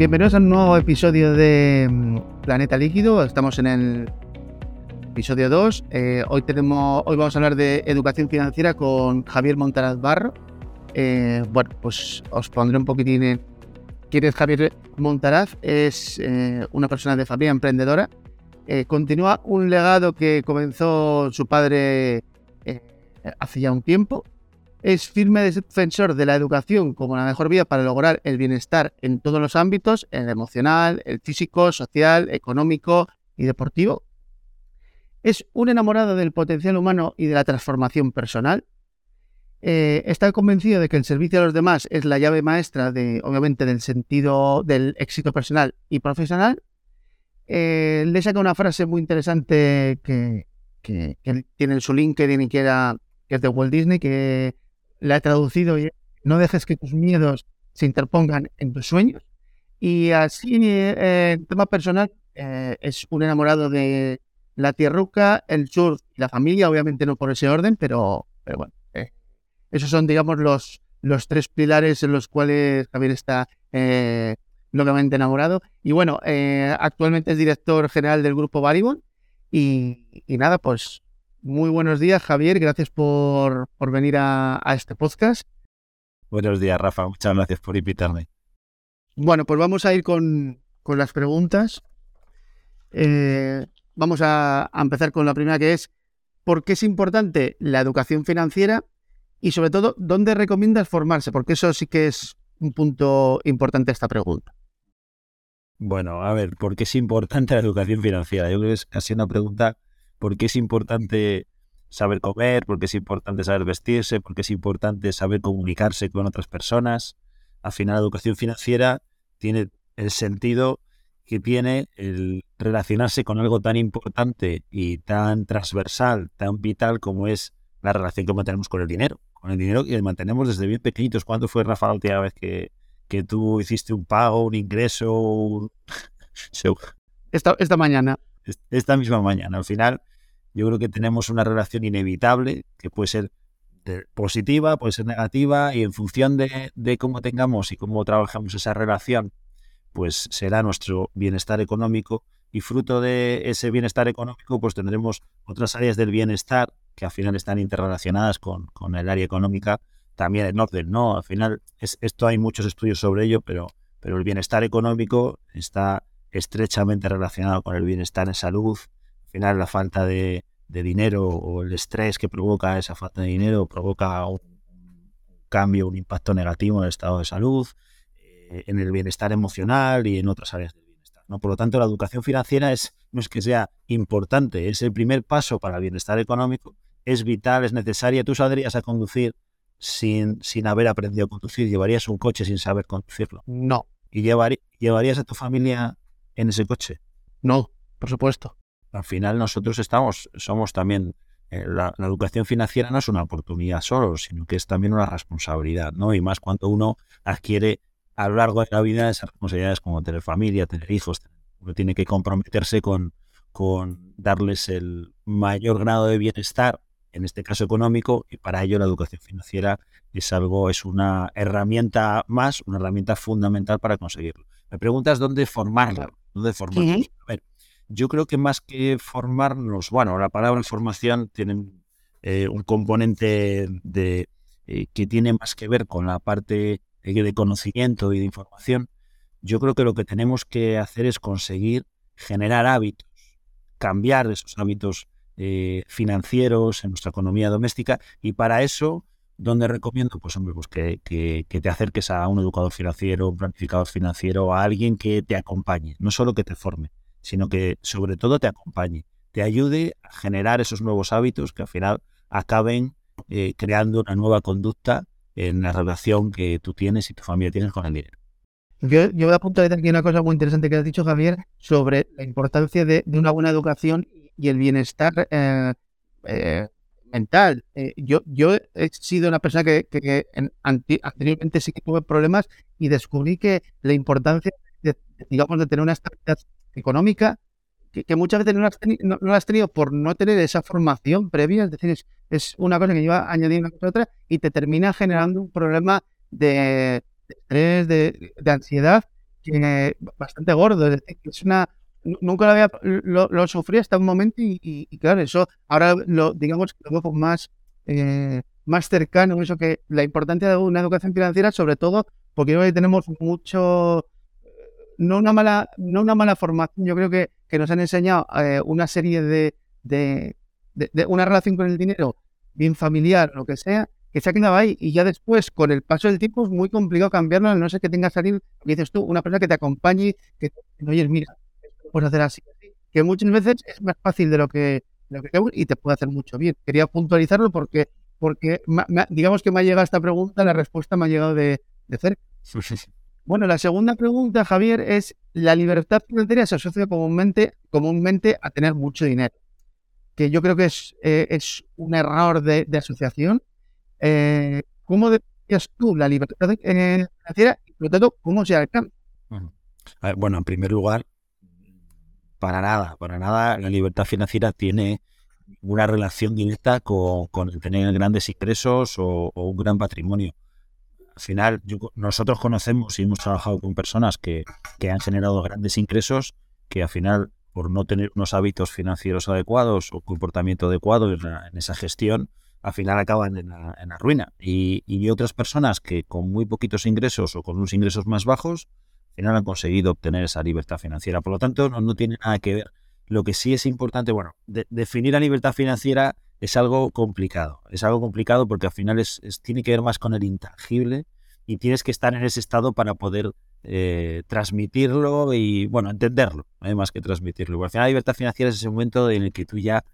Bienvenidos a un nuevo episodio de mm, Planeta Líquido. Estamos en el episodio 2. Eh, hoy, hoy vamos a hablar de educación financiera con Javier Montaraz Barro. Eh, bueno, pues os pondré un poquitín en quién es Javier Montaraz. Es eh, una persona de familia emprendedora. continúa un legado que comenzó su padre hace ya un tiempo es firme defensor de la educación como la mejor vía para lograr el bienestar en todos los ámbitos, el emocional, el físico, social, económico y deportivo. Es un enamorado del potencial humano y de la transformación personal. Eh, está convencido de que el servicio a los demás es la llave maestra de, obviamente, del sentido del éxito personal y profesional. Eh, le saca una frase muy interesante que, tiene en su LinkedIn y que, era, que es de Walt Disney, que la he traducido y no dejes que tus miedos se interpongan en tus sueños. Y así, eh, tema personal, eh, es un enamorado de la tierruca, el surf y la familia, obviamente no por ese orden, pero, pero bueno, eh, esos son, digamos, los, los tres pilares en los cuales Javier está locamente enamorado. Y bueno, actualmente es director general del grupo Baribon. Y, y nada, pues muy buenos días, Javier. Gracias por, venir a, este podcast. Buenos días, Rafa. Muchas gracias por invitarme. Bueno, pues vamos a ir con, las preguntas. Eh, vamos a, empezar con la primera que es, ¿por qué es importante la educación financiera? Y sobre todo, ¿dónde recomiendas formarse? Porque eso sí que es un punto importante esta pregunta. Bueno, a ver, ¿por qué es importante la educación financiera? Yo creo que es casi una pregunta por qué es importante saber comer, por qué es importante saber vestirse, por qué es importante saber comunicarse con otras personas. Al final, la educación financiera tiene el sentido que tiene el relacionarse con algo tan importante y tan transversal, tan vital como es la relación que mantenemos con el dinero. Con el dinero que mantenemos desde bien pequeñitos. ¿Cuándo fue, Rafa, la última vez que, que tú hiciste un pago, un ingreso? esta, esta mañana. Esta misma mañana. Al final, yo creo que tenemos una relación inevitable que puede ser positiva, puede ser negativa y en función de, cómo tengamos y cómo trabajamos esa relación, pues será nuestro bienestar económico y fruto de ese bienestar económico pues tendremos otras áreas del bienestar que al final están interrelacionadas con, el área económica también en orden, ¿no? Al final es, esto hay muchos estudios sobre ello, pero, pero el bienestar económico está estrechamente relacionado con el bienestar en salud, al final la falta de, dinero o el estrés que provoca esa falta de dinero provoca un, cambio, un impacto negativo en el estado de salud, eh, en el bienestar emocional y en otras áreas del bienestar. ¿no? Por lo tanto, la educación financiera es, no es que sea importante, es el primer paso para el bienestar económico, es vital, es necesaria. Tú saldrías a conducir sin, sin haber aprendido a conducir, llevarías un coche sin saber conducirlo. No. ¿Y llevarías a tu familia en ese coche? No, por supuesto al final nosotros estamos, somos también, eh, la, educación financiera no es una oportunidad solo, sino que es también una responsabilidad, ¿no? Y más cuando uno adquiere a lo largo de la vida esas responsabilidades como tener familia, tener hijos, uno tiene que comprometerse con, con darles el mayor grado de bienestar, en este caso económico, y para ello la educación financiera es algo, es una herramienta más, una herramienta fundamental para conseguirlo. Me preguntas dónde formarla, dónde formarla. A ver, yo creo que más que formarnos, bueno, la palabra formación tiene eh, un componente de, eh, que tiene más que ver con la parte de, conocimiento y de información. Yo creo que lo que tenemos que hacer es conseguir generar hábitos, cambiar esos hábitos eh, financieros en nuestra economía doméstica y para eso donde recomiendo? Pues hombre, pues que, que, que, te acerques a un educador financiero, un planificador financiero, a alguien que te acompañe, no solo que te forme sino que sobre todo te acompañe, te ayude a generar esos nuevos hábitos que al final acaben eh, creando una nueva conducta en la relación que tú tienes y tu familia tienes con el dinero. Yo, yo voy a apuntar aquí una cosa muy interesante que has dicho, Javier, sobre la importancia de, una buena educación y el bienestar eh, eh, mental. yo, yo he sido una persona que, anteriormente sí que tuve problemas y descubrí que la importancia, digamos, de tener una estabilidad económica que, muchas veces no la, has tenido, por no tener esa formación previa, es decir, es, una cosa que lleva añadiendo una cosa a otra y te termina generando un problema de, estrés, de, ansiedad bastante gordo. Es decir, es una, nunca lo había, lo, sufrí hasta un momento y, claro, eso ahora lo, digamos, lo veo más, eh, más cercano, eso que la importancia de una educación financiera, sobre todo porque hoy tenemos mucho, no una mala, no una mala formación, yo creo que, que nos han enseñado eh, una serie de, de, de, una relación con el dinero bien familiar, lo que sea, que se ha quedado ahí y ya después, con el paso del tiempo, es muy complicado cambiarlo, no ser que tenga salir, dices tú, una persona que te acompañe, que oye, mira, puedes hacer así, que muchas veces es más fácil de lo que, lo que y te puede hacer mucho bien. Quería puntualizarlo porque, porque digamos que me ha llegado esta pregunta, la respuesta me ha llegado de, de cerca. Bueno, la segunda pregunta, Javier, es la libertad financiera se asocia comúnmente, comúnmente a tener mucho dinero, que yo creo que es, eh, es un error de, asociación. Eh, ¿Cómo decías tú la libertad eh, financiera y, por lo tanto, cómo se alcanza? Bueno, en primer lugar, para nada, para nada la libertad financiera tiene una relación directa con, tener grandes ingresos o, un gran patrimonio. Al final, nosotros conocemos y hemos trabajado con personas que, han generado grandes ingresos que al final, por no tener unos hábitos financieros adecuados o comportamiento adecuado en, esa gestión, al final acaban en la, ruina. Y, y, otras personas que con muy poquitos ingresos o con unos ingresos más bajos no han conseguido obtener esa libertad financiera. Por lo tanto, no, tiene nada que ver. Lo que sí es importante, bueno, definir la libertad financiera es algo complicado. Es algo complicado porque al final es, tiene que ver más con el intangible y tienes que estar en ese estado para poder eh, transmitirlo y, bueno, entenderlo, hay más que transmitirlo. al final la libertad financiera es ese momento en el que tú ya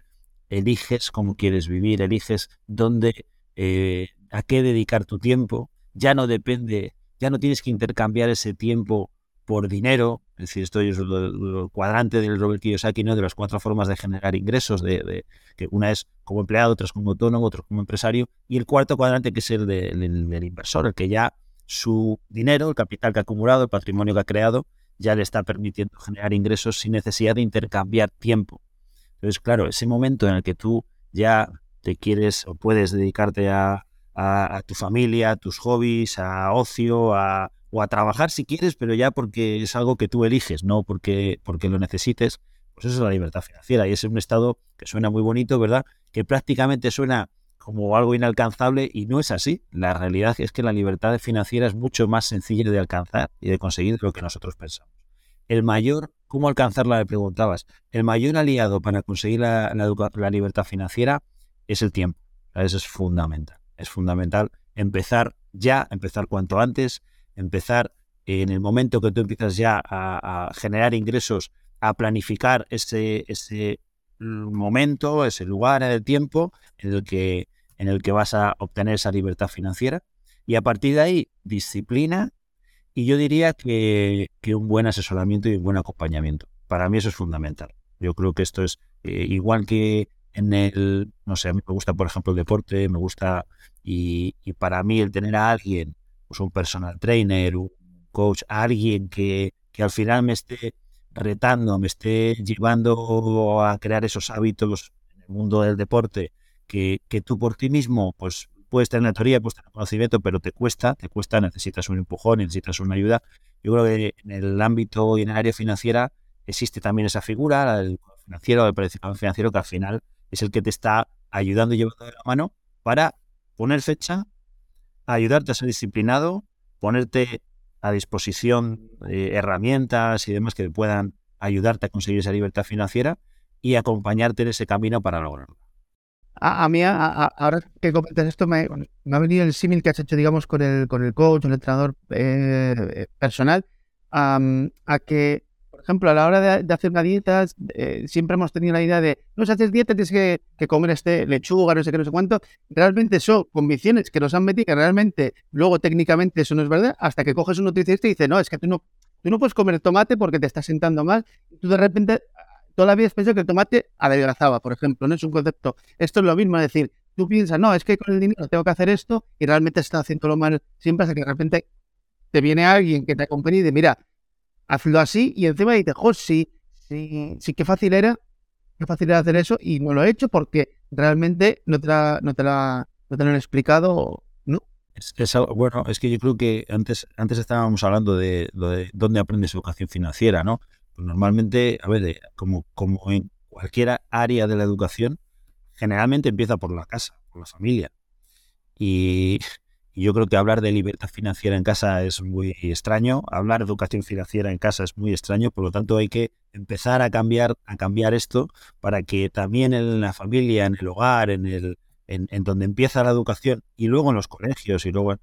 eliges cómo quieres vivir, eliges dónde, eh, a qué dedicar tu tiempo. Ya no depende, ya no tienes que intercambiar ese tiempo por dinero, es decir, esto es el, cuadrante del Robert Kiyosaki, ¿no? de las cuatro formas de generar ingresos, de, que una es como empleado, otra es como autónomo, otra como empresario, y el cuarto cuadrante que es el del inversor, el que ya su dinero, el capital que ha acumulado, el patrimonio que ha creado, ya le está permitiendo generar ingresos sin necesidad de intercambiar tiempo. Entonces, claro, ese momento en el que tú ya te quieres o puedes dedicarte a, a tu familia, a tus hobbies, a ocio, a, o a trabajar si quieres, pero ya porque es algo que tú eliges, no porque, porque lo necesites, pues eso es la libertad financiera y es un estado que suena muy bonito, ¿verdad? Que prácticamente suena como algo inalcanzable y no es así. La realidad es que la libertad financiera es mucho más sencilla de alcanzar y de conseguir de lo que nosotros pensamos. El mayor, ¿cómo alcanzarla? Le preguntabas. El mayor aliado para conseguir la, la libertad financiera es el tiempo. Eso es fundamental. Es fundamental empezar ya, empezar cuanto antes, empezar en el momento que tú empiezas ya a, generar ingresos, a planificar ese, ese momento, ese lugar, el tiempo en el que en el que vas a obtener esa libertad financiera. Y a partir de ahí, disciplina y yo diría que, un buen asesoramiento y un buen acompañamiento. Para mí eso es fundamental. Yo creo que esto es eh, igual que en el, no sé, a mí me gusta, por ejemplo, el deporte, me gusta, y, y para mí el tener a alguien pues un personal trainer, un coach, alguien que, que al final me esté retando, me esté llevando a crear esos hábitos en el mundo del deporte que, que tú por ti mismo pues puedes tener la teoría, puedes tener conocimiento, pero te cuesta, te cuesta, necesitas un empujón, necesitas una ayuda. Yo creo que en el ámbito y en el área financiera existe también esa figura, la del financiero, del planificador financiero, que al final es el que te está ayudando y llevando de la mano para poner fecha, ayudarte a ser disciplinado, ponerte a disposición eh, herramientas y demás que puedan ayudarte a conseguir esa libertad financiera y acompañarte en ese camino para lograrlo. A, mí, ahora que comentas esto, me, ha venido el símil que has hecho, digamos, con el, con el coach, el entrenador eh, personal, a que ejemplo, a la hora de, hacer una dieta, eh, siempre hemos tenido la idea de, no, si haces dieta tienes que, comer este lechuga, no sé qué, no sé cuánto. Realmente son convicciones que nos han metido, que realmente luego técnicamente eso no es verdad, hasta que coges un nutricionista y dice, no, es que tú no, tú no puedes comer tomate porque te estás sentando mal. Tú de repente, toda la vida pensado que el tomate adelgazaba, por ejemplo, no es un concepto. Esto es lo mismo, es decir, tú piensas, no, es que con el dinero tengo que hacer esto y realmente estás haciendo lo mal siempre hasta que de repente te viene alguien que te acompañe y dice, mira, hazlo así y encima dices, jo, sí, sí, qué fácil era, qué fácil era hacer eso y no lo he hecho porque realmente no te, la, no te, la, no te lo han explicado, ¿no? Es, bueno, es que yo creo que antes, antes estábamos hablando de, de dónde aprendes educación financiera, ¿no? Pues normalmente, a ver, como, como en cualquier área de la educación, generalmente empieza por la casa, por la familia. Y, yo creo que hablar de libertad financiera en casa es muy extraño, hablar de educación financiera en casa es muy extraño, por lo tanto hay que empezar a cambiar, a cambiar esto para que también en la familia, en el hogar, en el, en, donde empieza la educación y luego en los colegios y luego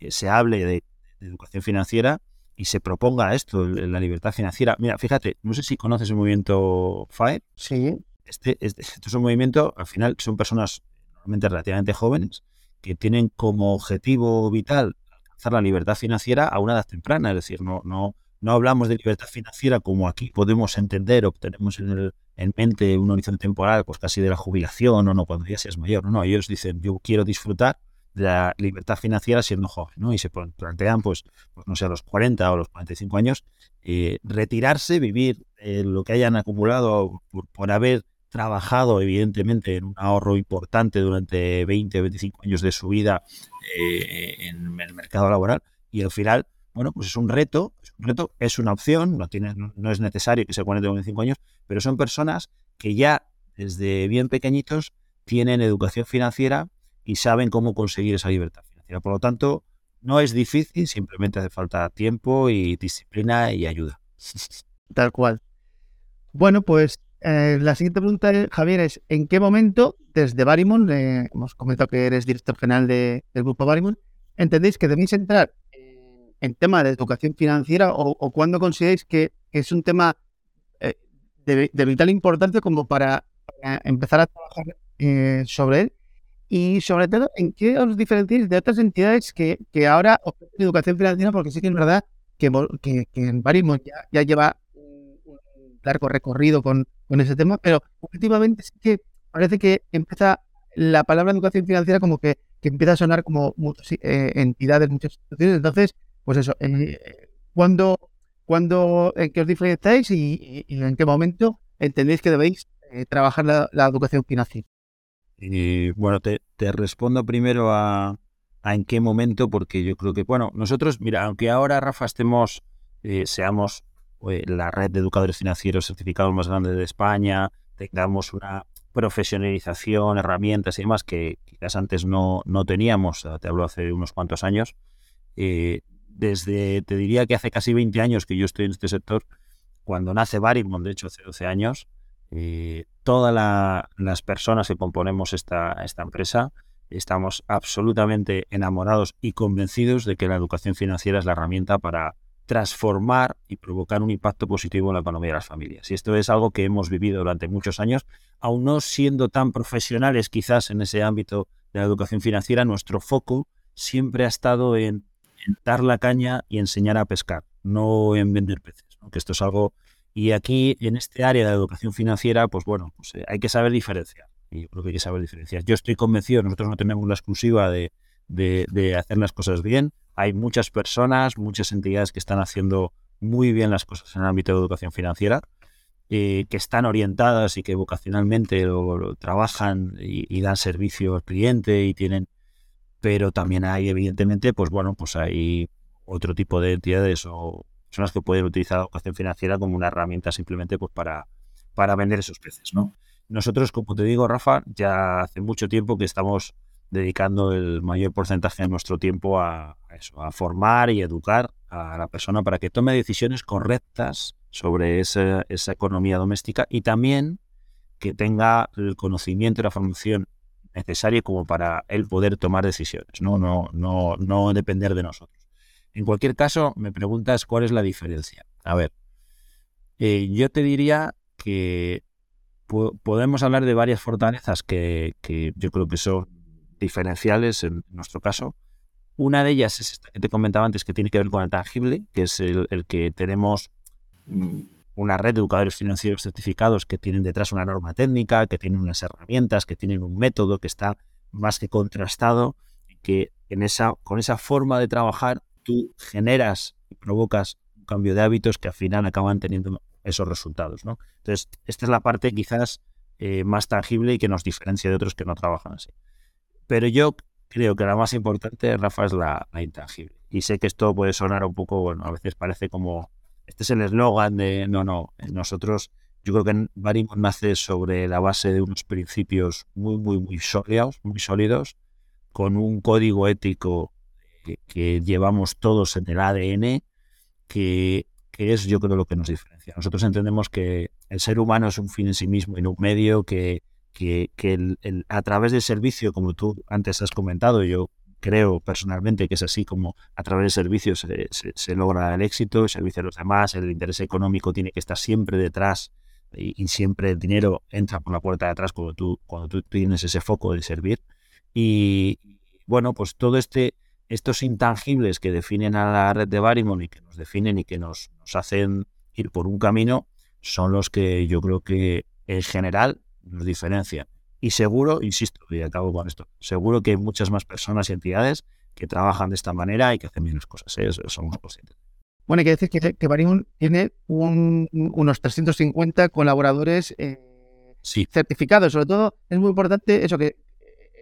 eh, se hable de, educación financiera y se proponga esto, la libertad financiera. Mira, fíjate, no sé si conoces el movimiento FAE. Sí. Este, este, este es un movimiento, al final son personas normalmente relativamente jóvenes que tienen como objetivo vital alcanzar la libertad financiera a una edad temprana. Es decir, no, no, no hablamos de libertad financiera como aquí podemos entender o tenemos en, el, en mente un horizonte temporal, pues casi de la jubilación o no, cuando ya seas mayor. No, ellos dicen, yo quiero disfrutar de la libertad financiera siendo joven, ¿no? Y se plantean, pues, pues no sé, a los 40 o los 45 años, eh, retirarse, vivir eh, lo que hayan acumulado por, por haber trabajado evidentemente en un ahorro importante durante 20 o 25 años de su vida eh, en el mercado laboral y al final, bueno, pues es un reto, es un reto, es una opción, no, tiene, no es necesario que sea 40 o 25 años, pero son personas que ya desde bien pequeñitos tienen educación financiera y saben cómo conseguir esa libertad financiera. Por lo tanto, no es difícil, simplemente hace falta tiempo y disciplina y ayuda. Tal cual. Bueno, pues eh, la siguiente pregunta, Javier, es ¿en qué momento desde Barimon, eh, hemos comentado que eres director general del grupo Barimon, entendéis que debéis entrar en tema de educación financiera o, cuándo consideráis que es un tema eh, de, vital importancia como para, empezar a trabajar sobre él? Y sobre todo, ¿en qué os diferenciáis de otras entidades que, que ahora ofrecen educación financiera? Porque sí que es verdad que, que, en Barimon ya lleva largo recorrido con, ese tema, pero últimamente sí que parece que empieza la palabra educación financiera como que, que empieza a sonar como muchas eh, entidades, muchas instituciones. Entonces, pues eso, eh, ¿cuándo, cuándo, en qué os diferenciáis y, en qué momento entendéis que debéis eh, trabajar la, educación financiera? Y bueno, te, te respondo primero a, a, en qué momento, porque yo creo que, bueno, nosotros, mira, aunque ahora, Rafa, estemos, seamos eh, la red de educadores financieros certificados más grande de España, tengamos una profesionalización, herramientas y demás que quizás antes no, no teníamos, te hablo hace unos cuantos años. Eh, desde, te diría que hace casi 20 años que yo estoy en este sector, cuando nace Barimon, de hecho hace 12 años, eh, todas las personas que componemos esta, esta empresa estamos absolutamente enamorados y convencidos de que la educación financiera es la herramienta para transformar y provocar un impacto positivo en la economía de las familias. Y esto es algo que hemos vivido durante muchos años, aún no siendo tan profesionales quizás en ese ámbito de la educación financiera, nuestro foco siempre ha estado en, dar la caña y enseñar a pescar, no en vender peces. Que esto es algo... Y aquí, en este área de la educación financiera, pues bueno, pues, eh, hay que saber diferenciar. Y yo creo que hay que saber diferenciar. Yo estoy convencido, nosotros no tenemos la exclusiva de, de hacer las cosas bien, hay muchas personas, muchas entidades que están haciendo muy bien las cosas en el ámbito de educación financiera, eh, que están orientadas y que vocacionalmente lo, trabajan y, dan servicio al cliente y tienen, pero también hay evidentemente, pues bueno, pues hay otro tipo de entidades o personas que pueden utilizar la educación financiera como una herramienta simplemente pues para, para vender esos peces, ¿no? Nosotros, como te digo, Rafa, ya hace mucho tiempo que estamos dedicando el mayor porcentaje de nuestro tiempo a, eso, a formar y educar a la persona para que tome decisiones correctas sobre esa, economía doméstica y también que tenga el conocimiento y la formación necesaria como para él poder tomar decisiones, no, no, no, no depender de nosotros. En cualquier caso, me preguntas cuál es la diferencia. A ver, eh, yo te diría que podemos hablar de varias fortalezas que, que yo creo que son diferenciales en nuestro caso. Una de ellas es esta que te comentaba antes, que tiene que ver con el tangible, que es el, que tenemos mm, una red de educadores financieros certificados que tienen detrás una norma técnica, que tienen unas herramientas, que tienen un método que está más que contrastado, que en esa, con esa forma de trabajar tú generas y provocas un cambio de hábitos que al final acaban teniendo esos resultados. ¿no? Entonces, esta es la parte quizás eh, más tangible y que nos diferencia de otros que no trabajan así. Pero yo creo que la más importante, Rafa, es la, intangible. Y sé que esto puede sonar un poco, bueno, a veces parece como, este es el eslogan de, no, no, nosotros, yo creo que Barimon nace sobre la base de unos principios muy, muy, muy sólidos, muy sólidos, con un código ético que, llevamos todos en el ADN, que, que, es yo creo lo que nos diferencia. Nosotros entendemos que el ser humano es un fin en sí mismo y no un medio, que, que, el, a través del servicio, como tú antes has comentado, yo creo personalmente que es así como a través del servicio se, se, logra el éxito, el servicio a los demás, el interés económico tiene que estar siempre detrás y, siempre el dinero entra por la puerta de atrás cuando tú, cuando tú tienes ese foco de servir. Y bueno, pues todo este estos intangibles que definen a la red de Barimon y que nos definen y que nos, nos hacen ir por un camino son los que yo creo que en general nos diferencian. Y seguro, insisto, y acabo con esto, seguro que hay muchas más personas y entidades que trabajan de esta manera y que hacen bien las cosas. ¿eh? Eso somos conscientes. Bueno, hay que decir que, que Barimon tiene unos 350 colaboradores eh, certificados. Sobre todo, es muy importante eso, que,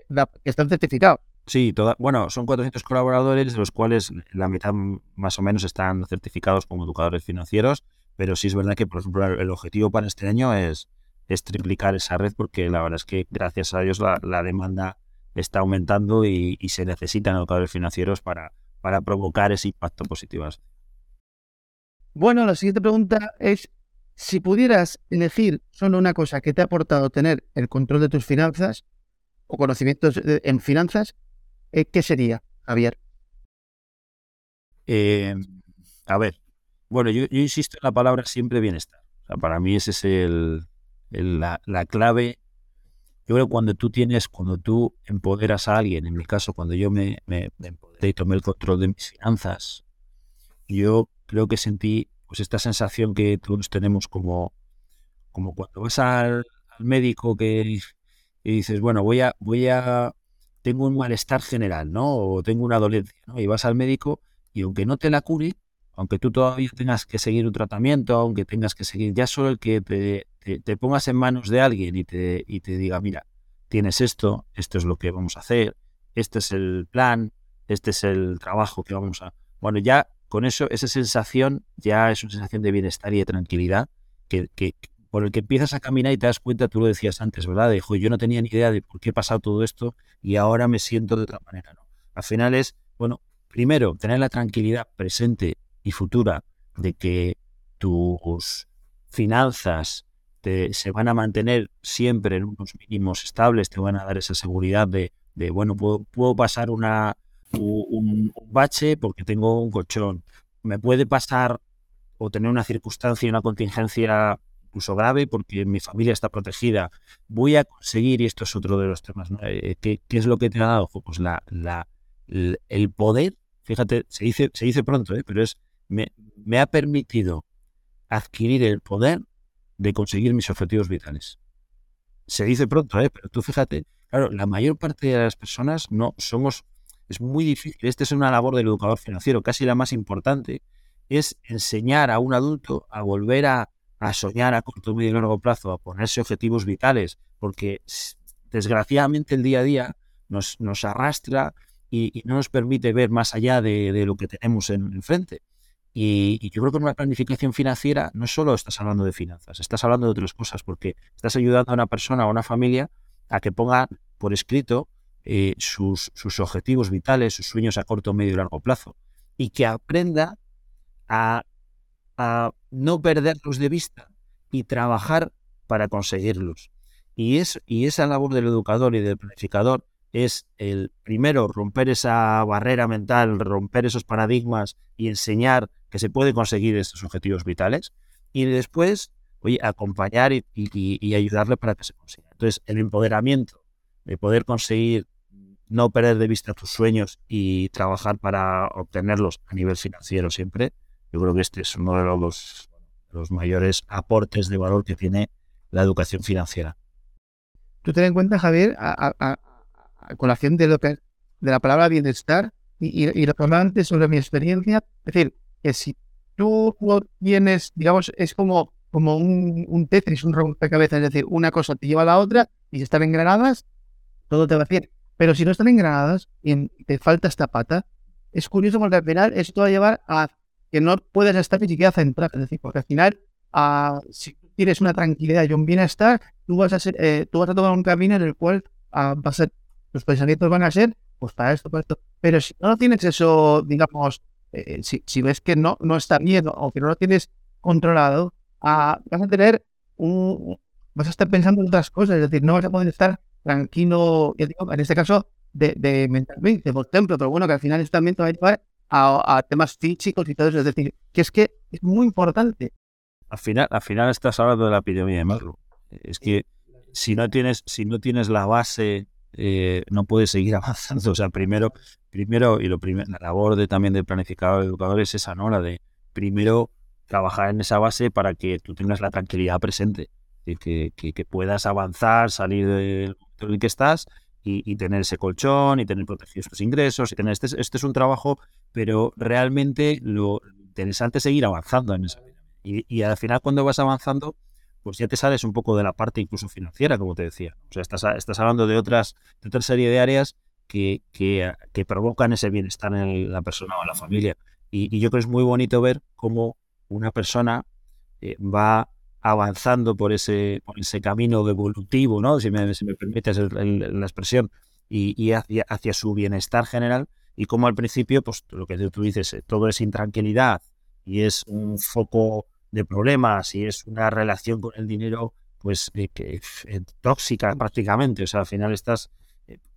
que están certificados. Sí, toda, bueno, son 400 colaboradores, de los cuales la mitad más o menos están certificados como educadores financieros, pero sí es verdad que, por ejemplo, el objetivo para este año es, es triplicar esa red porque la verdad es que gracias a Dios la, demanda está aumentando y, se necesitan educadores financieros para, para provocar ese impacto positivo. Bueno, la siguiente pregunta es, si pudieras elegir solo una cosa que te ha aportado tener el control de tus finanzas o conocimientos en finanzas, eh, ¿qué sería, Javier? Eh, a ver, bueno, yo, insisto en la palabra siempre bienestar. para mí ese es el, la, clave. Yo creo cuando tú tienes, cuando tú empoderas a alguien, en mi caso, cuando yo me, me, empoderé y tomé el control de mis finanzas, yo creo que sentí pues esta sensación que todos tenemos como, como cuando vas al, médico que y dices, bueno, voy a, voy a tengo un malestar general, ¿no? O tengo una dolencia, ¿no? Y vas al médico y aunque no te la cure, aunque tú todavía tengas que seguir un tratamiento, aunque tengas que seguir, ya solo el que te, pongas en manos de alguien y te, diga, mira, tienes esto, esto es lo que vamos a hacer, este es el plan, este es el trabajo que vamos a... Bueno, ya con eso, esa sensación ya es una sensación de bienestar y de tranquilidad que, por el que empiezas a caminar y te das cuenta, tú lo decías antes, ¿verdad? De, yo no tenía ni idea de por qué he pasado todo esto y ahora me siento de otra manera. Al final es, bueno, primero, tener la tranquilidad presente y futura de que tus finanzas te, se van a mantener siempre en unos mínimos estables, te van a dar esa seguridad de, bueno, puedo, puedo pasar una, un, bache porque tengo un colchón. Me puede pasar o tener una circunstancia una contingencia incluso grave porque mi familia está protegida. Voy a conseguir, y esto es otro de los temas, eh, ¿Qué, es lo que te ha dado? Pues la, la, el poder, fíjate, se dice, se dice pronto, ¿eh? pero es, me, ha permitido adquirir el poder de conseguir mis objetivos vitales. Se dice pronto, ¿eh? pero tú fíjate, claro, la mayor parte de las personas no somos, es muy difícil, esta es una labor del educador financiero, casi la más importante, es enseñar a un adulto a volver a soñar a corto, medio y largo plazo, a ponerse objetivos vitales, porque desgraciadamente el día a día nos, nos arrastra y, no nos permite ver más allá de, lo que tenemos enfrente. Y, yo creo que en una planificación financiera no solo estás hablando de finanzas, estás hablando de otras cosas, porque estás ayudando a una persona o a una familia a que ponga por escrito eh, sus, sus objetivos vitales, sus sueños a corto, medio y largo plazo, y que aprenda a a no perderlos de vista y trabajar para conseguirlos. Y, es, y esa labor del educador y del planificador es el primero romper esa barrera mental, romper esos paradigmas y enseñar que se puede conseguir estos objetivos vitales. Y después, oye, acompañar y, y ayudarle para que se consiga. Entonces, el empoderamiento de poder conseguir no perder de vista tus sueños y trabajar para obtenerlos a nivel financiero siempre, yo creo que este es uno de los, los mayores aportes de valor que tiene la educación financiera. Tú ten en cuenta, Javier, a, colación de, lo que, de la palabra bienestar y, lo que hablaba antes sobre mi experiencia, es decir, que si tú tienes, digamos, es como, como un, un Tetris, un rompecabezas, es decir, una cosa te lleva a la otra y si están engranadas, todo te va bien. Pero si no están engranadas y te falta esta pata, es curioso porque al final esto va a llevar a que no puedes estar ni siquiera centrado. Es decir, porque al final, a, si tienes una tranquilidad y un bienestar, tú vas a ser, eh, tú vas a tomar un camino en el cual ah, a ser, los pensamientos van a ser, pues para esto, para esto. Pero si no tienes eso, digamos, eh, si, si, ves que no, no está bien o que no lo tienes controlado, ah, vas a tener un, vas a estar pensando en otras cosas, es decir, no vas a poder estar tranquilo, en este caso, de, de mentalmente, por ejemplo, pero bueno, que al final esto también te va a llevar a, temas físicos y todo eso, es decir, que es que es muy importante. Al final, al final estás hablando de la epidemia de Maslow. Es que si no tienes, si no tienes la base, eh, no puedes seguir avanzando. O sea, primero, primero y lo primero, la labor de también de planificador educador es esa, ¿no? La de primero trabajar en esa base para que tú tengas la tranquilidad presente. Que, que, que, puedas avanzar, salir del momento en el que estás y, tener ese colchón y tener protegidos tus ingresos y tener este, este es un trabajo, pero realmente lo interesante es seguir avanzando en esa y, y al final cuando vas avanzando, pues ya te sales un poco de la parte incluso financiera, como te decía. O sea, estás, estás hablando de otras, de otra serie de áreas que, que, que provocan ese bienestar en la persona o en la familia. Y, y, yo creo que es muy bonito ver cómo una persona eh, va avanzando por ese, por ese camino evolutivo, ¿no? si, me, si me permites la expresión, y, hacia, hacia, su bienestar general, y como al principio, pues lo que tú dices, eh, todo es intranquilidad y es un foco de problemas y es una relación con el dinero pues eh, eh, tóxica prácticamente, o sea, al final estás...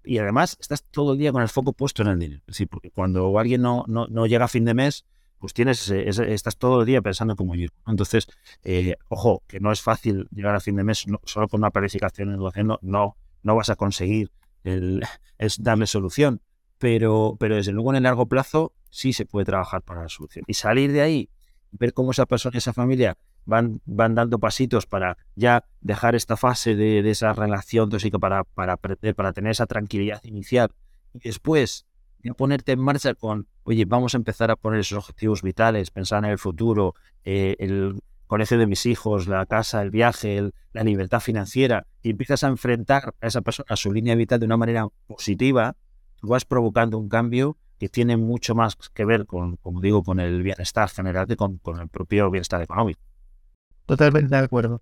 y además estás todo el día con el foco puesto en el dinero. Sí, porque cuando alguien no, no, no llega a fin de mes, pues tienes, estás todo el día pensando cómo ir. Entonces, eh, ojo, que no es fácil llegar a fin de mes solo con una planificación en educación, no, no, no vas a conseguir el, es darle solución, pero, pero desde luego en el largo plazo sí se puede trabajar para la solución. Y salir de ahí, ver cómo esa persona y esa familia van, van dando pasitos para ya dejar esta fase de, de esa relación tóxica para, para, para tener esa tranquilidad inicial. Y después a ponerte en marcha con, oye, vamos a empezar a poner esos objetivos vitales, pensar en el futuro, eh, el colegio de mis hijos, la casa, el viaje, la libertad financiera, y empiezas a enfrentar a esa persona a su línea vital de una manera positiva, tú vas provocando un cambio que tiene mucho más que ver con, como digo, con el bienestar general que con, el propio bienestar económico. Totalmente de acuerdo.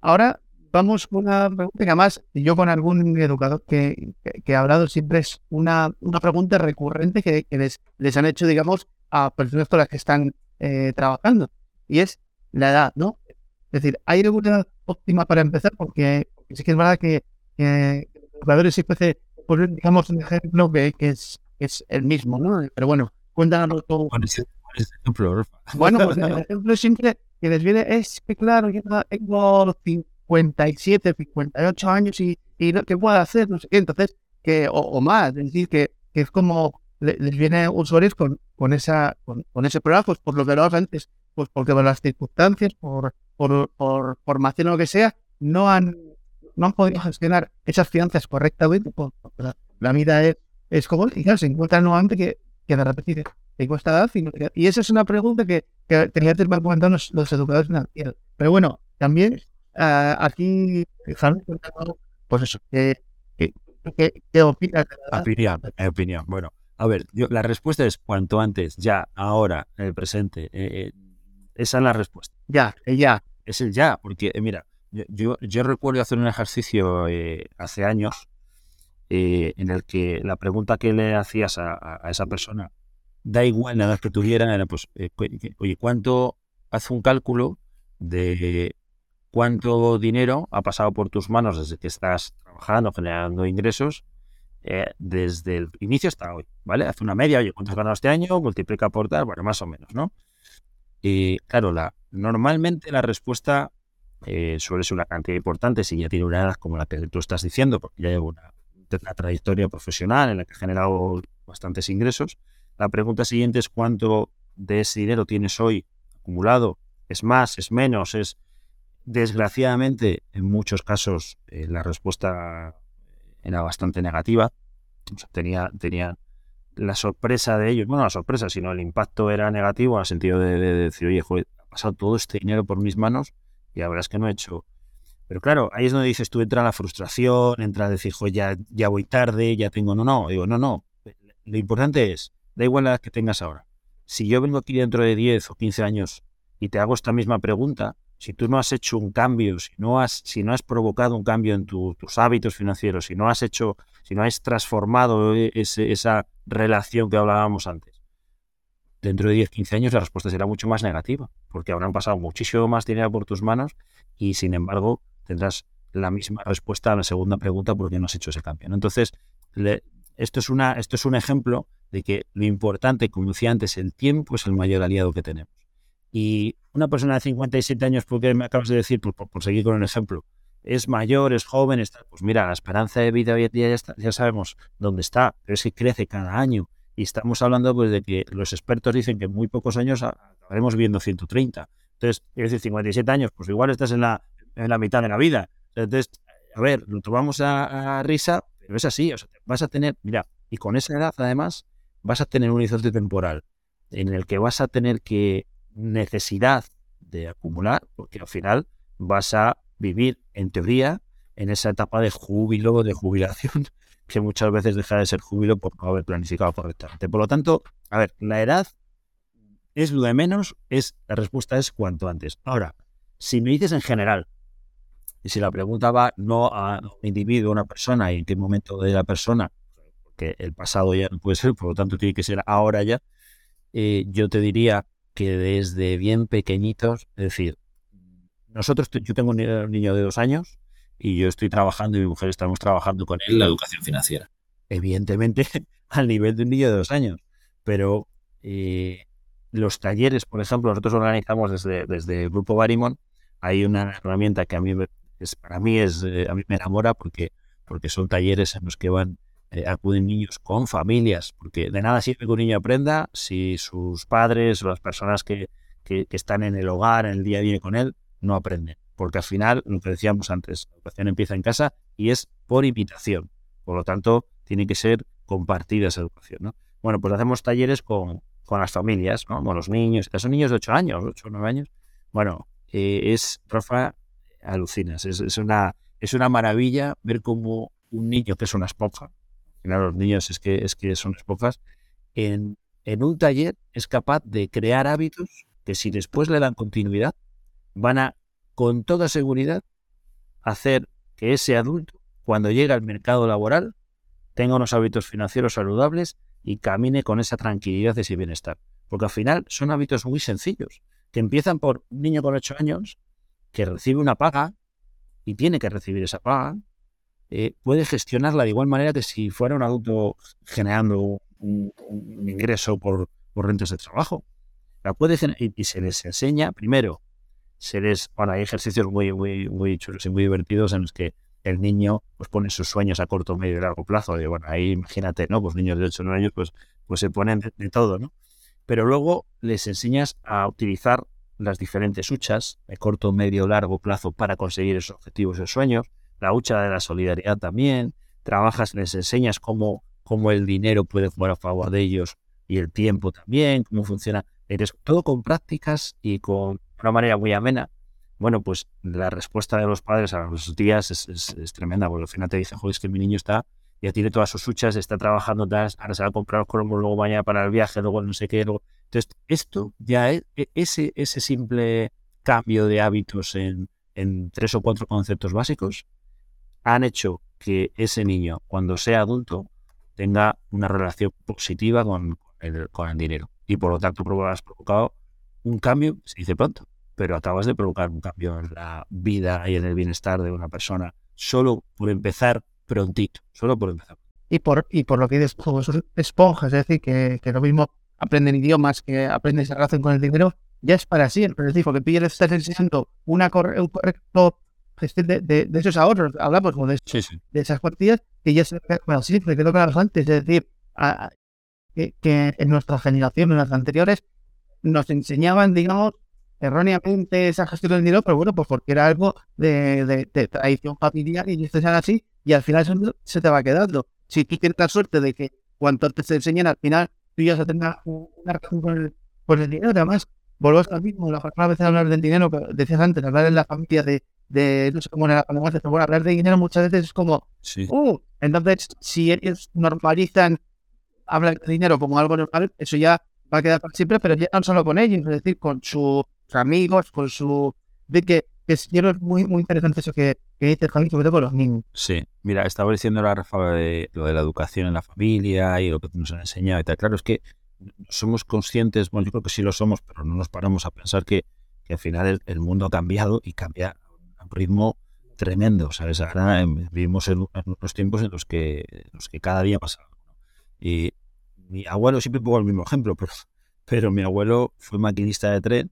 Ahora vamos con una pregunta que además yo con algún educador que, he hablado siempre es una, una pregunta recurrente que, les, han hecho, digamos, a personas con las que están eh, trabajando. Y es la edad, ¿no? Es decir, ¿hay alguna óptima para empezar? Porque, sí que es verdad que, que educadores siempre se ponen, digamos, un ejemplo que, es, es el mismo, ¿no? Pero bueno, cuéntanos todo. ¿Cuál es, el ejemplo? Bueno, pues el ejemplo siempre que les viene es que, claro, yo tengo 57, 58 años y, y ¿qué puede hacer? No sé qué. Entonces, que, o, más, es decir, que, que es como les viene usuarios con, con, esa, con, ese programa, pues por lo que hablabas antes, pues porque por las circunstancias, por, por, por formación o lo que sea, no han, no han podido gestionar esas finanzas correctamente. Pues, la, vida es, es como, y claro, se nuevamente que, que de repente tengo esta edad y, y esa es una pregunta que, que tenía que comentar los, los educadores financieros. Pero bueno, también uh, aquí, pues eso, ¿qué, qué, qué, opinas? Opinión, opinión. Bueno, a ver, yo, la respuesta es cuanto antes, ya, ahora, en el presente. Eh, esa es la respuesta. Ya, el ya. Es el ya, porque eh, mira, yo, yo, recuerdo hacer un ejercicio eh, hace años en el que la pregunta que le hacías a, esa persona, da igual nada que tuviera, era pues, oye, ¿cuánto hace un cálculo de cuánto dinero ha pasado por tus manos desde que estás trabajando, generando ingresos, eh, desde el inicio hasta hoy, ¿vale? Hace una media, oye, ¿cuánto has ganado este año? Multiplica por tal, bueno, más o menos, ¿no? Y claro, la, normalmente la respuesta eh, suele ser una cantidad importante si ya tiene una edad como la que tú estás diciendo, porque ya llevo una, una trayectoria profesional en la que he generado bastantes ingresos. La pregunta siguiente es cuánto de ese dinero tienes hoy acumulado. ¿Es más? ¿Es menos? ¿Es Desgraciadamente, en muchos casos eh, la respuesta era bastante negativa. tenía, la sorpresa de ellos, bueno, la sorpresa, sino el impacto era negativo en el sentido de, decir, oye, ha pasado todo este dinero por mis manos y la verdad es que no he hecho Pero claro, ahí es donde dices tú, entra la frustración, entra a decir, ya, ya voy tarde, ya tengo, no, no, digo, no, no. Lo importante es, da igual la edad que tengas ahora. Si yo vengo aquí dentro de 10 o 15 años y te hago esta misma pregunta, si tú no has hecho un cambio, si no has, si no has provocado un cambio en tus hábitos financieros, si no has hecho, si no has transformado e, esa relación que hablábamos antes, dentro de 10, 15 años la respuesta será mucho más negativa, porque habrán pasado muchísimo más dinero por tus manos y sin embargo tendrás la misma respuesta a la segunda pregunta porque no has hecho ese cambio. Entonces, esto, es una, esto es un ejemplo de que lo importante, como decía antes, el tiempo es el mayor aliado que tenemos. Y una persona de 57 años, porque me acabas de decir, por, seguir con el ejemplo, es mayor, es joven, está, pues mira, la esperanza de vida hoy en día ya, está, ya sabemos dónde está, pero es que crece cada año. Y estamos hablando pues, de que los expertos dicen que en muy pocos años acabaremos viviendo 130. Entonces, es decir, 57 años, pues igual estás en la, en la mitad de la vida. Entonces, a ver, lo tomamos a, risa, pero es así. O sea, vas a tener, mira, y con esa edad además, vas a tener un horizonte temporal en el que vas a tener que necesidad de acumular, porque al final vas a vivir, en teoría, en esa etapa de júbilo, de jubilación, que muchas veces deja de ser júbilo por no haber planificado correctamente. Por lo tanto, a ver, la edad es lo de menos, es la respuesta es cuanto antes. Ahora, si me dices en general, y si la pregunta va no a un individuo, a una persona, y en qué momento de la persona, porque el pasado ya no puede ser, por lo tanto tiene que ser ahora ya, eh, yo te diría que desde bien pequeñitos, es decir, nosotros, yo tengo un niño de dos años y yo estoy trabajando y mi mujer estamos trabajando con él la educación financiera. Evidentemente al nivel de un niño de dos años, pero eh, los talleres, por ejemplo, nosotros organizamos desde, desde el Grupo Barimon, hay una herramienta que a mí es, para mí es, eh, a mí me enamora porque, porque son talleres en los que van eh, acuden niños con familias, porque de nada sirve que un niño aprenda si sus padres o las personas que, que, están en el hogar, en el día a día con él, no aprenden. Porque al final, lo que decíamos antes, la educación empieza en casa y es por invitación. Por lo tanto, tiene que ser compartida esa educación. ¿no? Bueno, pues hacemos talleres con, con las familias, ¿no? con los niños, son niños de 8 años, 8 o 9 años. Bueno, eh, es, Rafa, alucinas, es, es, una, es una maravilla ver cómo un niño que es una esponja, final los niños es que, es que son esponjas, en, en un taller es capaz de crear hábitos que si después le dan continuidad, van a, con toda seguridad, hacer que ese adulto, cuando llegue al mercado laboral, tenga unos hábitos financieros saludables y camine con esa tranquilidad y ese bienestar. Porque al final son hábitos muy sencillos, que empiezan por un niño con 8 años que recibe una paga y tiene que recibir esa paga, eh, puede gestionarla de igual manera que si fuera un adulto generando un, ingreso por, por, rentas de trabajo. La puede y, se les enseña, primero, se les, bueno, hay ejercicios muy, muy, muy chulos y muy divertidos en los que el niño pues pone sus sueños a corto, medio y largo plazo. Y bueno, ahí imagínate, ¿no? Pues niños de 8 o 9 años, pues, pues se ponen de, todo, ¿no? Pero luego les enseñas a utilizar las diferentes huchas de corto, medio, largo plazo para conseguir esos objetivos, esos sueños la hucha de la solidaridad también, trabajas, les enseñas cómo, cómo el dinero puede jugar a favor de ellos y el tiempo también, cómo funciona. Eres todo con prácticas y con una manera muy amena. Bueno, pues la respuesta de los padres a los días es, tremenda, porque al final te dicen, joder, es que mi niño está, ya tiene todas sus huchas, está trabajando, ahora se va a comprar los cromos, luego mañana para el viaje, luego no sé qué. Entonces, esto ya es, e, ese, ese simple cambio de hábitos en, en tres o cuatro conceptos básicos han hecho que ese niño, cuando sea adulto, tenga una relación positiva con el, con el dinero. Y por lo tanto, has provocado un cambio, se dice pronto, pero acabas de provocar un cambio en la vida y en el bienestar de una persona solo por empezar prontito, solo por empezar. Y por, y por lo que dices, esponjas, es decir, que, lo mismo aprenden idiomas, que aprenden esa relación con el dinero, ya es para siempre. Es decir, porque tú ya le estás enseñando una un correcto de, esos ahorros, hablamos de, de esas cuantías que ya se bueno, sí, que lo que antes, es decir, que, en nuestra generación, en las anteriores, nos enseñaban, digamos, erróneamente esa gestión del dinero, pero bueno, pues porque era algo de, tradición familiar y esto es así, y al final eso se te va quedando. Si tú tienes la suerte de que cuanto antes te enseñan, al final tú ya se tenga una relación con el, con el dinero, además, volvemos al mismo, la vez de hablar del dinero, que decías antes, hablar en la familia de de no sé cómo era cuando haces, bueno, hablar de dinero muchas veces es como, Sí. uh, entonces si ellos normalizan hablar de dinero como algo normal, eso ya va a quedar para siempre, pero ya no solo con ellos, es decir, con sus amigos, con su... De que es, yo creo que es muy, muy interesante eso que, que dices, Javi, sobre todo con los niños. Sí, mira, estaba diciendo la Rafa de lo de la educación en la familia y lo que nos han enseñado y tal. Claro, es que somos conscientes, bueno, yo creo que sí lo somos, pero no nos paramos a pensar que, que al final el, el mundo ha cambiado y cambia a un ritmo tremendo, ¿sabes? Ahora em, vivimos en, unos tiempos en los que, en los que cada día pasa algo. ¿no? Y mi abuelo, siempre pongo el mismo ejemplo, pero, pero mi abuelo fue maquinista de tren,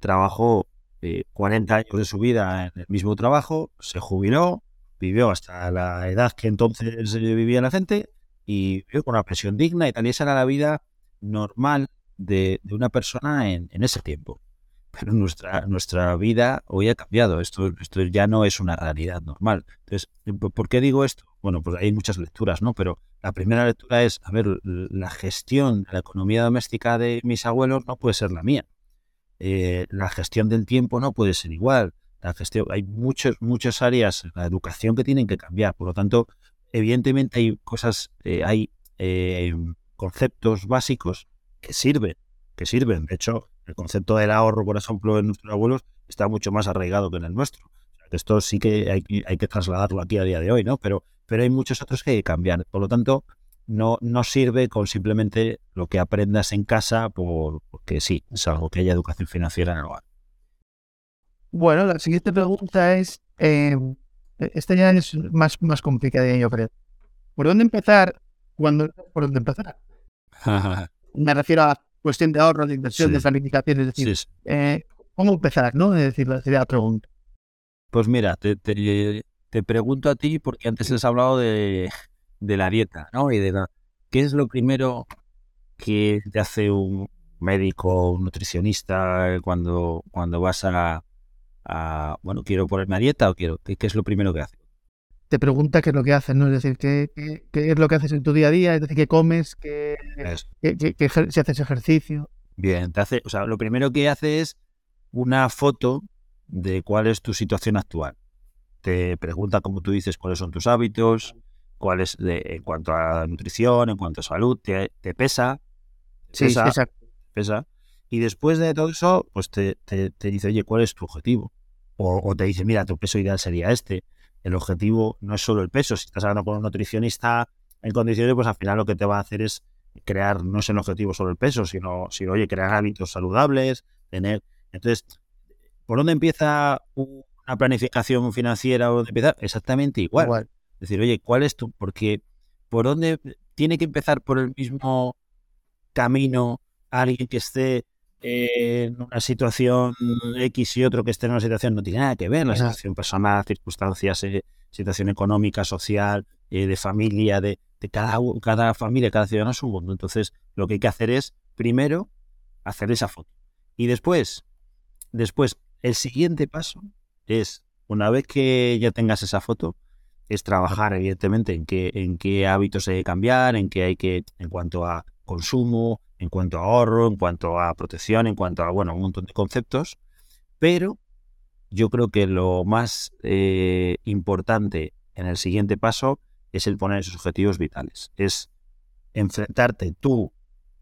trabajó eh, 40 años de su vida en el mismo trabajo, se jubiló, vivió hasta la edad que entonces eh, vivía la gente y vivió con una pensión digna y tal. Y esa era la vida normal de, una persona en, en ese tiempo. Pero nuestra, nuestra vida hoy ha cambiado. Esto, esto ya no es una realidad normal. Entonces, ¿por por qué digo esto? Bueno, pues hay muchas lecturas, ¿no? Pero la primera lectura es, a ver, la gestión de la economía doméstica de mis abuelos no puede ser la mía. Eh, la gestión del tiempo no puede ser igual. La gestión, hay muchos, muchas áreas la educación que tienen que cambiar. Por lo tanto, evidentemente hay cosas, eh, hay eh, conceptos básicos que sirven, que sirven. De hecho, el concepto del ahorro, por ejemplo, en nuestros abuelos está mucho más arraigado que en el nuestro. Esto sí que hay, hay que trasladarlo aquí a día de hoy, ¿no? Pero, pero hay muchos otros que hay que cambiar. Por lo tanto, no, no sirve con simplemente lo que aprendas en casa por, porque sí, es algo que haya educación financiera en el hogar. Bueno, la siguiente pregunta es, eh, esta ya es más, más complicada, yo creo. ¿Por dónde empezar? Cuando, ¿Por dónde empezar? Me refiero a cuestión de ahorro, de inversión, Sí. de planificación, es decir, Sí, eh, ¿cómo empezar? ¿no? Es decir, la sería la pregunta. Pues mira, te, te- te pregunto a ti porque antes has hablado de, de la dieta, ¿no? Y de la, ¿qué es lo primero que te hace un médico, un nutricionista cuando, cuando vas a, a, bueno, quiero ponerme a dieta o quiero, ¿qué, qué es lo primero que hace? Te pregunta qué es lo que haces, ¿no? Es decir, ¿qué, qué, qué es lo que haces en tu día a día? Es decir, ¿qué comes? ¿Qué, si haces ejercicio? Bien, te hace, o sea, lo primero que hace es una foto de cuál es tu situación actual. Te pregunta, como tú dices, cuáles son tus hábitos, cuál es de- en cuanto a nutrición, en cuanto a salud, te, te pesa, Sí, pesa, exacto. pesa. Y después de todo eso, pues te, te- te dice, oye, ¿cuál es tu objetivo? O, o te dice, mira, tu peso ideal sería este. El objetivo no es solo el peso. Si estás hablando con un nutricionista en condiciones, pues al final lo que te va a hacer es crear, no es el objetivo solo el peso, sino, sino oye, crear hábitos saludables, tener. Entonces, ¿por dónde empieza una planificación financiera o dónde empieza? Exactamente igual. Igual. Decir, oye, ¿cuál es tu? Porque por dónde tiene que empezar por el mismo camino alguien que esté eh, en una situación X y otro que esté en una situación no tiene nada que ver, la situación personal, circunstancias, eh, situación económica, social, eh, de familia, de, de cada, cada familia, cada ciudadano es un mundo. Entonces, lo que hay que hacer es, primero, hacer esa foto. Y después, después, el siguiente paso es, una vez que ya tengas esa foto, es trabajar, evidentemente, en qué, en qué hábitos hay que cambiar, en qué hay que, en cuanto a consumo, en cuanto a ahorro, en cuanto a protección, en cuanto a, bueno, un montón de conceptos. Pero yo creo que lo más eh, importante en el siguiente paso es el poner esos objetivos vitales. Es enfrentarte tú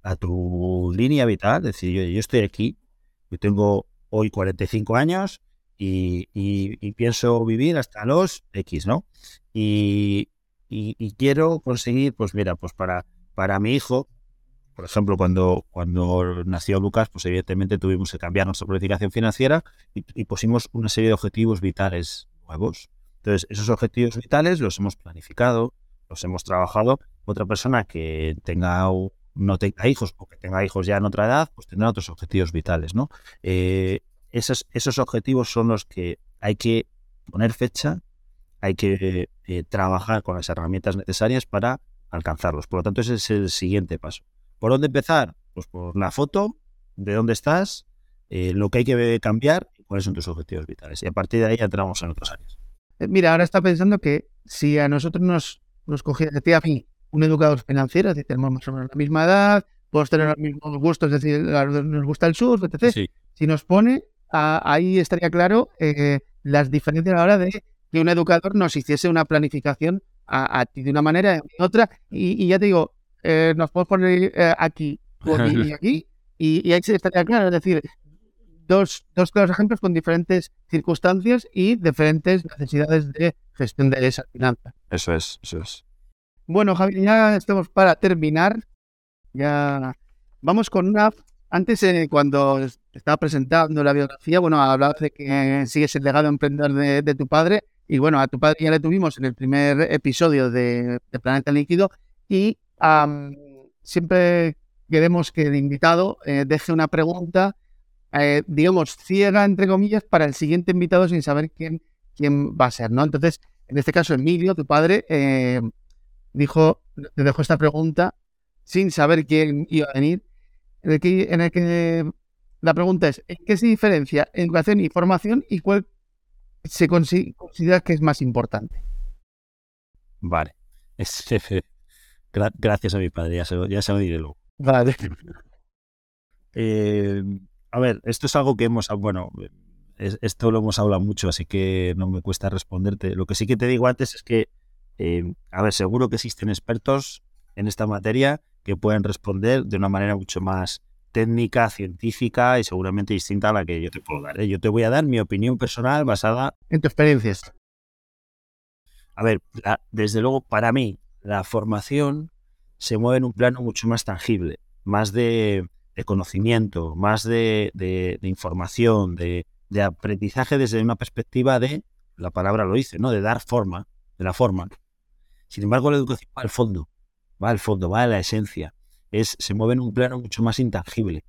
a tu línea vital, decir, yo, yo estoy aquí, yo tengo hoy 45 años y, pienso vivir hasta los X, ¿no? Y, quiero conseguir, pues mira, pues para, para mi hijo, por ejemplo, cuando, cuando nació Lucas, pues evidentemente tuvimos que cambiar nuestra planificación financiera y, pusimos una serie de objetivos vitales nuevos. Entonces, esos objetivos vitales los hemos planificado, los hemos trabajado. Otra persona que tenga no tenga hijos o que tenga hijos ya en otra edad, pues tendrá otros objetivos vitales, ¿no? Eh, esos, esos objetivos son los que hay que poner fecha, hay que eh, trabajar con las herramientas necesarias para alcanzarlos. Por lo tanto, ese es el siguiente paso. ¿Por dónde empezar? Pues por la foto, de dónde estás, eh, lo que hay que cambiar y cuáles son tus objetivos vitales. Y a partir de ahí entramos en otras áreas. Eh, Mira, ahora está pensando que si a nosotros nos, nos cogiera a ti a mí un educador financiero, es decir, tenemos más o menos la misma edad, podemos tener los mismos gustos, es decir, a los dos nos gusta el surf, etc. Sí, Si nos pone, a- ahí estaría claro eh, las diferencias a la hora de que un educador nos hiciese una planificación a, ti de una manera y otra. Y, ya te digo, eh, nos podemos poner eh, aquí y aquí y, ahí estaría claro. Es decir, dos, dos claros ejemplos con diferentes circunstancias y diferentes necesidades de gestión de esa finanza. Eso es, eso es. Bueno, Javi, ya estamos para terminar. Ya vamos con una. Antes, eh, cuando estaba presentando la biografía, bueno, hablabas de que sigues el legado emprendedor de, tu padre. Y bueno, a tu padre ya le tuvimos en el primer episodio de, Planeta Líquido. Y siempre queremos que el invitado eh, deje una pregunta eh, digamos, ciega, entre comillas, para el siguiente invitado sin saber quién, quién va a ser, ¿no? Entonces, en este caso, Emilio, tu padre, eh, dijo, te dejó esta pregunta sin saber quién iba a venir, en el que, en el que la pregunta es, ¿en qué se diferencia educación y formación y cuál se considera que es más importante? Vale. gracias a mi padre, ya se, ya se lo diré luego. Vale. Eh, a ver, esto es algo que hemos, bueno, esto lo hemos hablado mucho, así que no me cuesta responderte. Lo que sí que te digo antes es que, eh, a ver, seguro que existen expertos en esta materia que pueden responder de una manera mucho más técnica, científica y seguramente distinta a la que yo te puedo dar. ¿eh? Yo te voy a dar mi opinión personal basada en tus experiencias. A ver, desde luego, para mí, la formación se mueve en un plano mucho más tangible, más de conocimiento, más de, información, de, aprendizaje desde una perspectiva de, la palabra lo dice, ¿no? De dar forma, de la forma. Sin embargo, la educación va al fondo, va al fondo, va a la esencia. Es, se mueve en un plano mucho más intangible.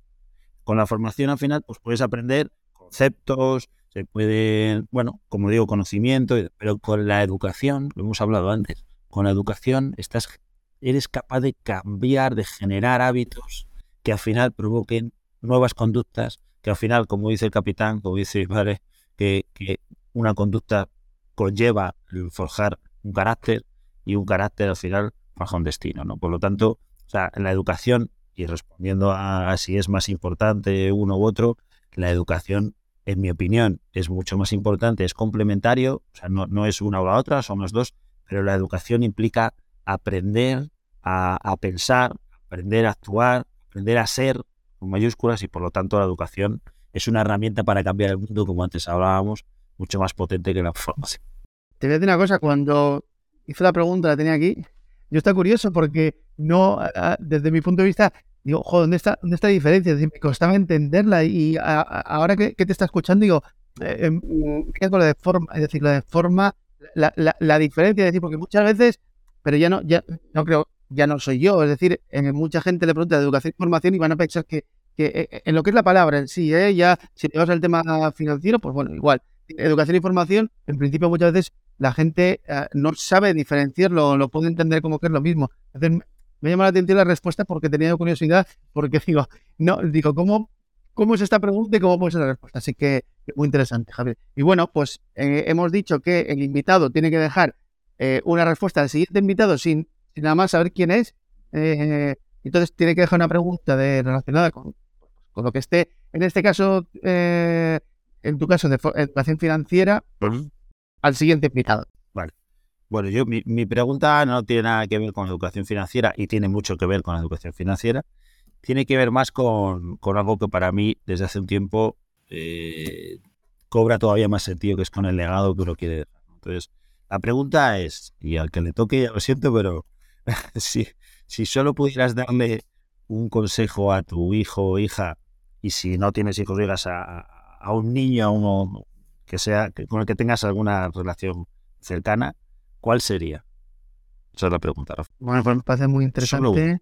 Con la formación al final, pues puedes aprender conceptos, se puede, bueno, como digo, conocimiento, pero con la educación, lo hemos hablado antes, con la educación estás, eres capaz de cambiar, de generar hábitos que al final provoquen nuevas conductas, que al final, como dice el capitán, como dice padre, que, que una conducta conlleva forjar un carácter y un carácter al final un destino, ¿no? Por lo tanto, o sea, la educación, y respondiendo a, si es más importante uno u otro, la educación, en mi opinión, es mucho más importante, es complementario, o sea, no, no es una o la otra, son los dos, pero la educación implica aprender a, a pensar, aprender a actuar, aprender a ser con mayúsculas y por lo tanto la educación es una herramienta para cambiar el mundo, como antes hablábamos, mucho más potente que la formación. Te voy a decir una cosa, cuando hice la pregunta, la tenía aquí, yo estaba curioso porque no, desde mi punto de vista, digo, joder, ¿dónde está, dónde está la diferencia? Decir, me costaba entenderla y ahora que, te está escuchando, digo, eh, em, ¿qué es lo de forma? Es decir, lo de forma, la, la, diferencia, es decir, porque muchas veces, pero ya no, ya no creo, ya no soy yo. Es decir, en mucha gente le pregunta de educación y formación y van a pensar que, eh, eh, en lo que es la palabra en sí, ¿eh? ya si te al tema financiero, pues bueno, igual. Educación y formación, en principio muchas veces la gente no sabe diferenciarlo, lo puede entender como que es lo mismo. Entonces, me llama la atención la respuesta porque tenía curiosidad, porque digo, no, digo, ¿cómo, cómo es esta pregunta y cómo puede ser la respuesta? Así que muy interesante, Javier. Y bueno, pues hemos dicho que el invitado tiene que dejar una respuesta al siguiente invitado sin nada más saber quién es. Eh, entonces tiene que dejar una pregunta de, relacionada con, lo que esté, en este caso, eh, en tu caso, de educación financiera, al siguiente invitado. Vale. Bueno, yo mi, pregunta no tiene nada que ver con educación financiera y tiene mucho que ver con la educación financiera. Tiene que ver más con, algo que para mí desde hace un tiempo eh, cobra todavía más sentido, que es con el legado que uno quiere dejar. Entonces, la pregunta es, y al que le toque, ya lo siento, pero si, si solo pudieras darle un consejo a tu hijo o hija, y si no tienes hijos o hijas, a, a, un niño, a uno que sea, con el que tengas alguna relación cercana, ¿cuál sería? Esa es la pregunta, Bueno, pues me parece muy interesante.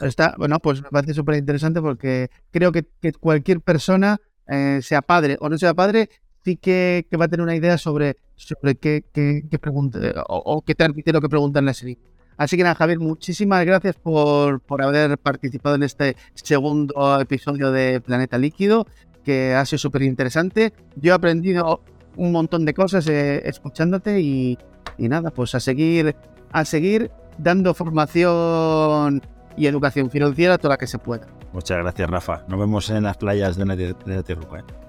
está, bueno, pues me parece súper interesante porque creo que, que cualquier persona, eh, sea padre o no sea padre, sí que, que, va a tener una idea sobre, sobre qué, qué, qué pregunta o, o qué transmite lo que preguntan en la serie. Así que nada, Javier, muchísimas gracias por, por haber participado en este segundo episodio de Planeta Líquido, que ha sido súper interesante. Yo he aprendido un montón de cosas eh, escuchándote y, y, nada, pues a seguir, a seguir dando formación y educación financiera toda la que se pueda. Muchas gracias, Rafa. Nos vemos en las playas de la, de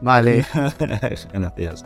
Vale. gracias.